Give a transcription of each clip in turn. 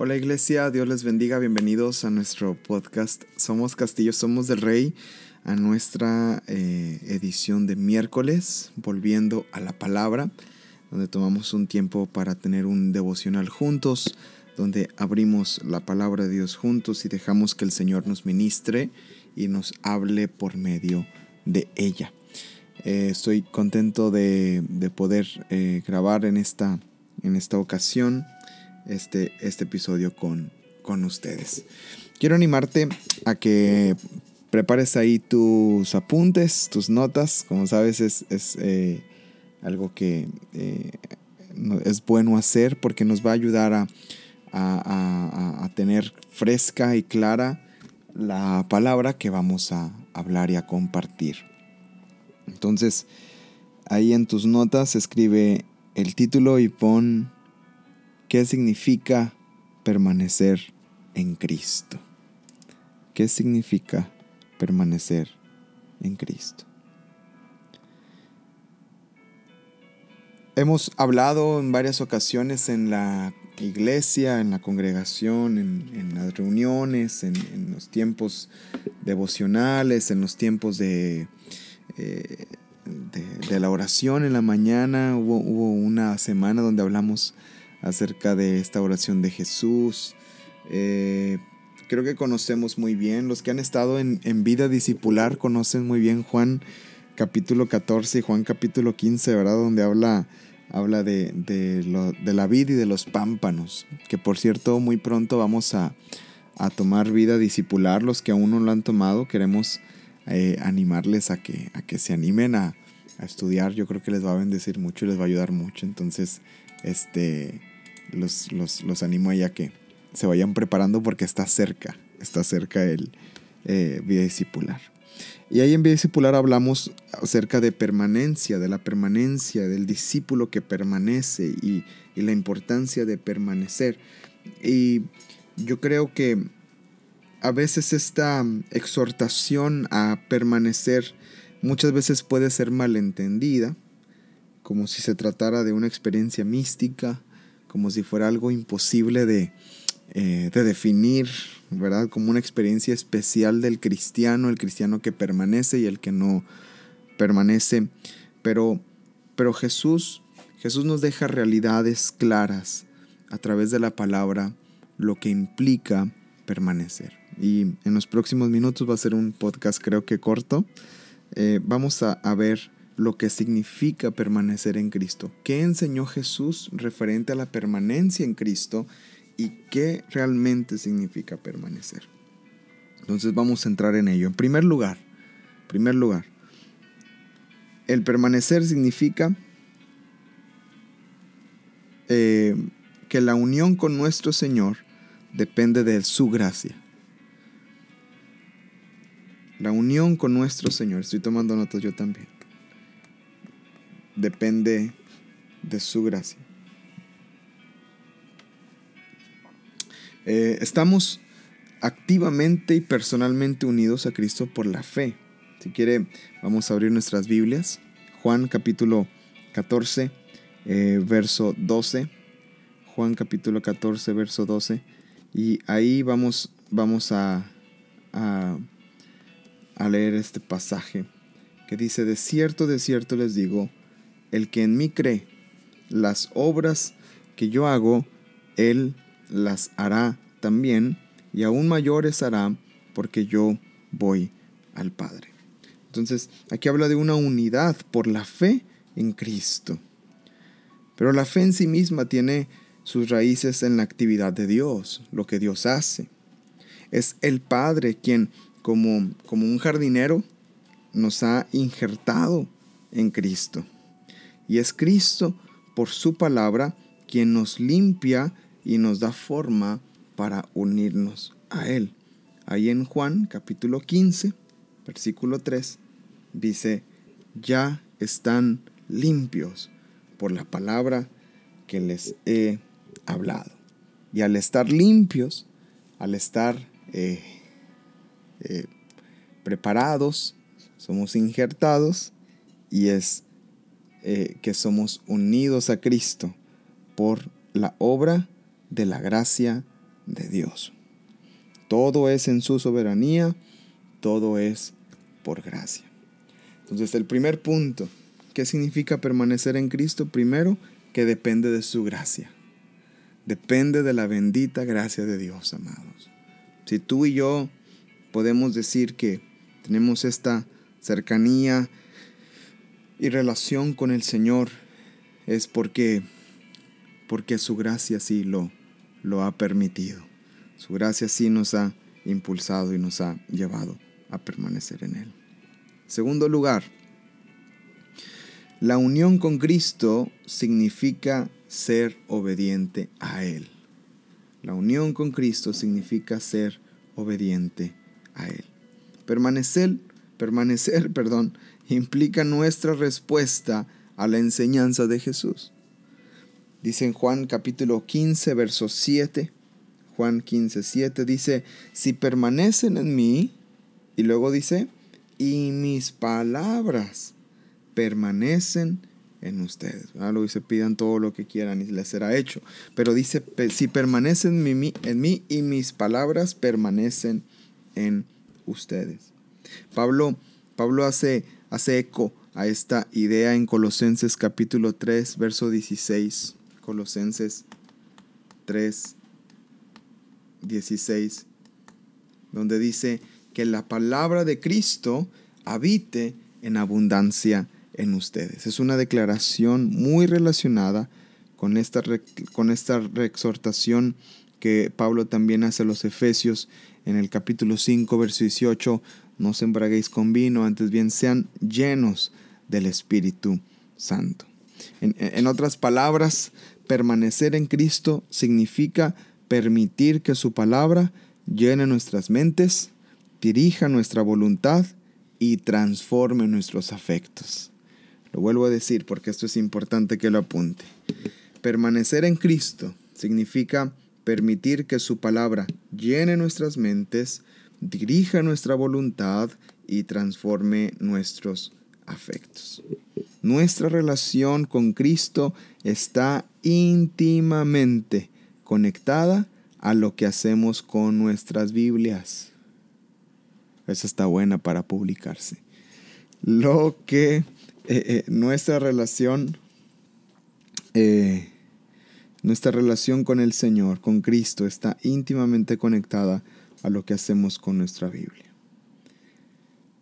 Hola iglesia, Dios les bendiga, bienvenidos a nuestro podcast Somos Castillo, Somos del Rey, a nuestra eh, edición de miércoles, volviendo a la palabra, donde tomamos un tiempo para tener un devocional juntos, donde abrimos la palabra de Dios juntos y dejamos que el Señor nos ministre y nos hable por medio de ella. Eh, estoy contento de, poder eh, grabar en esta, en esta ocasión este, este episodio con, con ustedes. Quiero animarte a que prepares ahí tus apuntes, tus notas. Como sabes, es, eh, algo que eh, es bueno hacer porque nos va a ayudar a, a, tener fresca y clara la palabra que vamos a hablar y a compartir. Entonces, ahí en tus notas escribe el título y pon ¿Qué significa permanecer en Cristo? ¿Qué significa permanecer en Cristo? Hemos hablado en varias ocasiones en la iglesia, en la congregación, en, las reuniones, en, los tiempos devocionales, en los tiempos de, eh, de, la oración en la mañana. Hubo, hubo una semana donde hablamos acerca de esta oración de Jesús. Eh, creo que conocemos muy bien, los que han estado en, vida discipular conocen muy bien Juan capítulo 14 y Juan capítulo 15, ¿verdad? Donde habla, habla de, de, la vida y de los pámpanos, que por cierto muy pronto vamos a, tomar vida discipular, los que aún no lo han tomado, queremos eh, animarles a que, a que se animen a, a estudiar, yo creo que les va a bendecir mucho y les va a ayudar mucho, entonces este, los, los, animo a que se vayan preparando porque está cerca, está cerca el eh, vida discipular. Y ahí en vida discipular hablamos acerca de permanencia, de la permanencia, del discípulo que permanece y, y la importancia de permanecer. Y yo creo que a veces esta exhortación a permanecer muchas veces puede ser malentendida como si se tratara de una experiencia mística, como si fuera algo imposible de, eh, de definir, ¿verdad? Como una experiencia especial del cristiano, el cristiano que permanece y el que no permanece. Pero, pero Jesús, Jesús nos deja realidades claras a través de la palabra, lo que implica permanecer. Y en los próximos minutos va a ser un podcast creo que corto. Eh, vamos a, a ver lo que significa permanecer en Cristo. ¿Qué enseñó Jesús referente a la permanencia en Cristo y qué realmente significa permanecer? Entonces vamos a entrar en ello. En primer lugar, primer lugar, el permanecer significa eh, que la unión con nuestro Señor depende de su gracia. La unión con nuestro Señor. Estoy tomando notas yo también depende de su gracia. Eh, estamos activamente y personalmente unidos a Cristo por la fe. Si quiere, vamos a abrir nuestras Biblias. Juan capítulo 14, eh, verso 12. Juan capítulo 14, verso 12. Y ahí vamos, vamos a, a, a leer este pasaje que dice, de cierto, de cierto les digo, el que en mí cree, las obras que yo hago, él las hará también, y aún mayores hará, porque yo voy al Padre. Entonces, aquí habla de una unidad por la fe en Cristo. Pero la fe en sí misma tiene sus raíces en la actividad de Dios, lo que Dios hace. Es el Padre quien, como, como un jardinero, nos ha injertado en Cristo. Y es Cristo, por su palabra, quien nos limpia y nos da forma para unirnos a Él. Ahí en Juan capítulo 15, versículo 3, dice, ya están limpios por la palabra que les he hablado. Y al estar limpios, al estar eh, eh, preparados, somos injertados y es eh, que somos unidos a Cristo por la obra de la gracia de Dios. Todo es en su soberanía, todo es por gracia. Entonces el primer punto, ¿qué significa permanecer en Cristo? Primero, que depende de su gracia. Depende de la bendita gracia de Dios, amados. Si tú y yo podemos decir que tenemos esta cercanía y relación con el Señor, es porque, porque su gracia sí lo, lo ha permitido. Su gracia sí nos ha impulsado y nos ha llevado a permanecer en Él. Segundo lugar, la unión con Cristo significa ser obediente a Él. La unión con Cristo significa ser obediente a Él. Permanecer, permanecer, perdón, implica nuestra respuesta a la enseñanza de Jesús. Dice en Juan capítulo 15, verso 7, Juan 15, 7, dice, si permanecen en mí, y luego dice, y mis palabras permanecen en ustedes. Luego dice, pidan todo lo que quieran y les será hecho. Pero dice, si permanecen en mí, en mí y mis palabras permanecen en ustedes. Pablo, Pablo hace, hace eco a esta idea en Colosenses capítulo 3, verso 16. Colosenses 3, 16, donde dice que la palabra de Cristo habite en abundancia en ustedes. Es una declaración muy relacionada con esta, con esta exhortación que Pablo también hace a los Efesios en el capítulo 5, verso 18. No se embraguéis con vino, antes bien sean llenos del Espíritu Santo. En, otras palabras, permanecer en Cristo significa permitir que su palabra llene nuestras mentes, dirija nuestra voluntad y transforme nuestros afectos. Lo vuelvo a decir porque esto es importante que lo apunte. Permanecer en Cristo significa permitir que su palabra llene nuestras mentes, dirija nuestra voluntad y transforme nuestros afectos. Nuestra relación con Cristo está íntimamente conectada a lo que hacemos con nuestras Biblias. Esa está buena para publicarse. Lo que eh, eh, nuestra relación, eh, nuestra relación con el Señor, con Cristo, está íntimamente conectada a lo que hacemos con nuestra Biblia.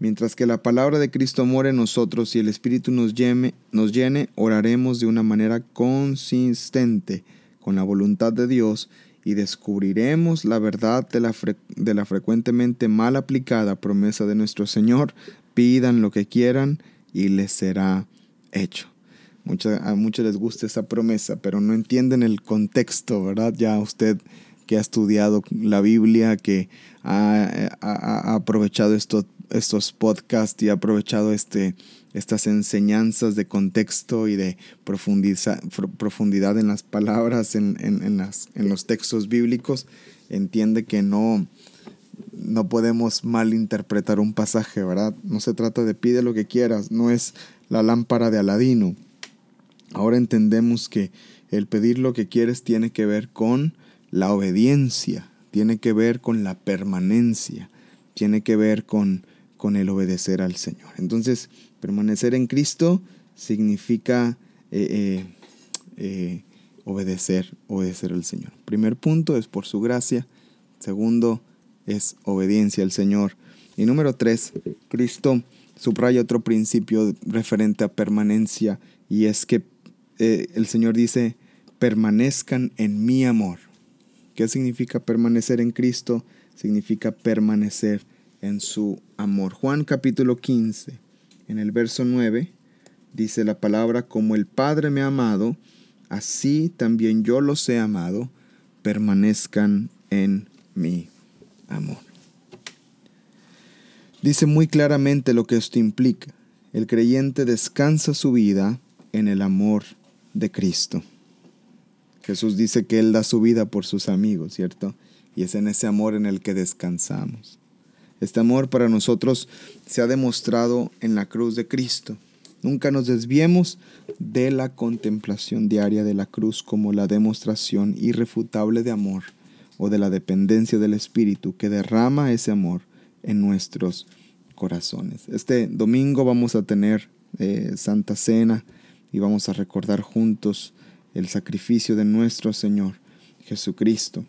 Mientras que la palabra de Cristo mora en nosotros y el Espíritu nos llene, nos llene, oraremos de una manera consistente con la voluntad de Dios y descubriremos la verdad de la, de la frecuentemente mal aplicada promesa de nuestro Señor. Pidan lo que quieran y les será hecho. a muchos les gusta esa promesa, pero no entienden el contexto, ¿verdad? Ya usted que ha estudiado la Biblia, que ha, ha aprovechado esto estos podcasts y he aprovechado este, estas enseñanzas de contexto y de profundidad en las palabras, en, las, en los textos bíblicos, entiende que no, no podemos malinterpretar un pasaje, ¿verdad? No se trata de pide lo que quieras, no es la lámpara de Aladino. Ahora entendemos que el pedir lo que quieres tiene que ver con la obediencia, tiene que ver con la permanencia, tiene que ver con con el obedecer al Señor. Entonces, permanecer en Cristo significa eh, eh, eh, obedecer, obedecer al Señor. Primer punto es por su gracia. Segundo es obediencia al Señor. Y número tres, Cristo subraya otro principio referente a permanencia y es que el Señor dice, permanezcan en mi amor. ¿Qué significa permanecer en Cristo? Significa permanecer en su amor. Juan capítulo 15, en el verso 9, dice la palabra, como el Padre me ha amado, así también yo los he amado, permanezcan en mi amor. Dice muy claramente lo que esto implica. El creyente descansa su vida en el amor de Cristo. Jesús dice que Él da su vida por sus amigos, ¿cierto? Y es en ese amor en el que descansamos. Este amor para nosotros se ha demostrado en la cruz de Cristo. Nunca nos desviemos de la contemplación diaria de la cruz como la demostración irrefutable de amor o de la dependencia del Espíritu que derrama ese amor en nuestros corazones. Este domingo vamos a tener eh, Santa Cena y vamos a recordar juntos el sacrificio de nuestro Señor Jesucristo.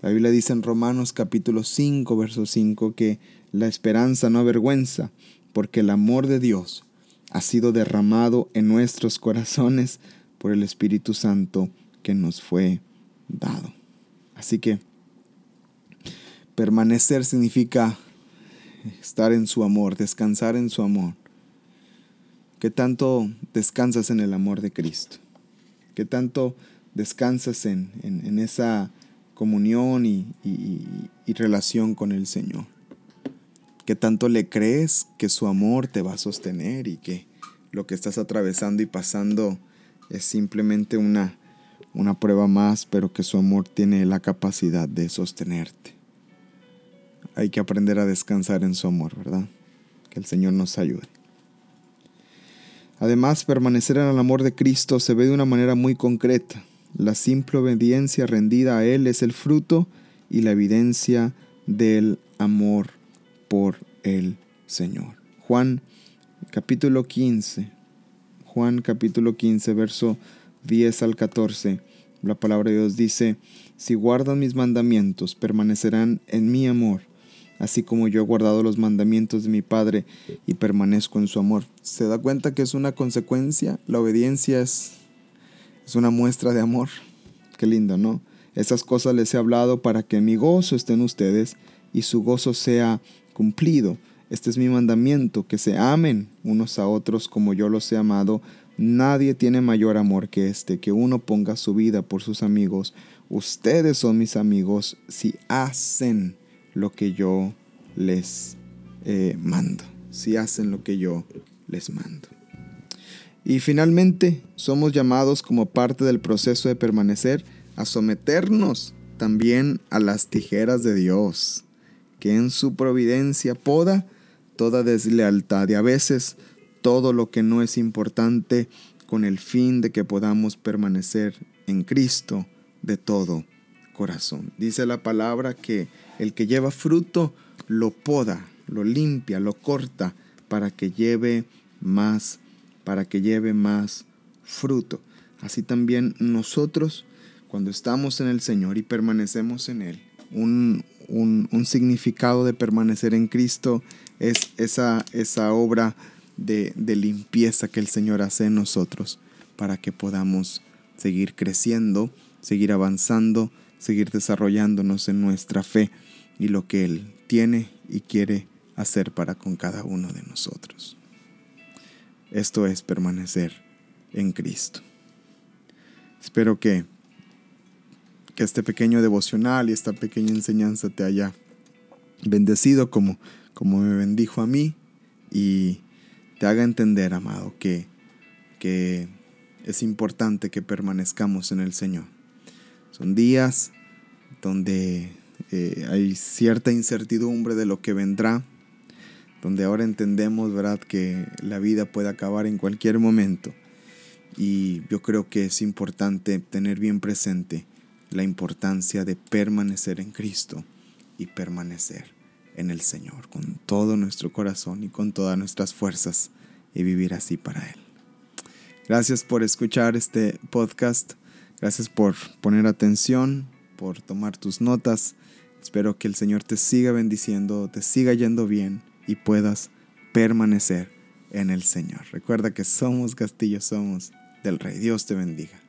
La Biblia dice en Romanos capítulo 5, verso 5 que la esperanza no avergüenza, porque el amor de Dios ha sido derramado en nuestros corazones por el Espíritu Santo que nos fue dado. Así que permanecer significa estar en su amor, descansar en su amor. ¿Qué tanto descansas en el amor de Cristo? ¿Qué tanto descansas en, esa comunión y, relación con el Señor? ¿Qué tanto le crees que su amor te va a sostener y que lo que estás atravesando y pasando es simplemente una, una prueba más, pero que su amor tiene la capacidad de sostenerte? Hay que aprender a descansar en su amor, ¿verdad? Que el Señor nos ayude. Además, permanecer en el amor de Cristo se ve de una manera muy concreta. La simple obediencia rendida a Él es el fruto y la evidencia del amor por el Señor. Juan capítulo 15, Juan capítulo 15, verso 10 al 14. La palabra de Dios dice, si guardan mis mandamientos, permanecerán en mi amor, así como yo he guardado los mandamientos de mi Padre y permanezco en su amor. ¿Se da cuenta que es una consecuencia? La obediencia es, es una muestra de amor. Qué lindo, ¿no? Esas cosas les he hablado para que mi gozo esté en ustedes y su gozo sea cumplido. Este es mi mandamiento, que se amen unos a otros como yo los he amado. Nadie tiene mayor amor que este, que uno ponga su vida por sus amigos. Ustedes son mis amigos si hacen lo que yo les eh, mando, si hacen lo que yo les mando. Y finalmente, somos llamados como parte del proceso de permanecer a someternos también a las tijeras de Dios, que en su providencia poda toda deslealtad y a veces todo lo que no es importante con el fin de que podamos permanecer en Cristo de todo corazón. Dice la palabra que el que lleva fruto lo poda, lo limpia, lo corta para que lleve más, para que lleve más fruto. Así también nosotros, cuando estamos en el Señor y permanecemos en Él, un, significado de permanecer en Cristo es esa, esa obra de, de limpieza que el Señor hace en nosotros para que podamos seguir creciendo, seguir avanzando, seguir desarrollándonos en nuestra fe y lo que Él tiene y quiere hacer para con cada uno de nosotros. Esto es permanecer en Cristo. Espero que, que este pequeño devocional y esta pequeña enseñanza te haya bendecido como, como me bendijo a mí y te haga entender, amado, que, que es importante que permanezcamos en el Señor. Son días donde eh, hay cierta incertidumbre de lo que vendrá, donde ahora entendemos, ¿verdad?, que la vida puede acabar en cualquier momento. Y yo creo que es importante tener bien presente la importancia de permanecer en Cristo y permanecer en el Señor con todo nuestro corazón y con todas nuestras fuerzas y vivir así para Él. Gracias por escuchar este podcast. Gracias por poner atención, por tomar tus notas. Espero que el Señor te siga bendiciendo, te siga yendo bien y puedas permanecer en el Señor. Recuerda que somos castillos, somos del Rey. Dios te bendiga.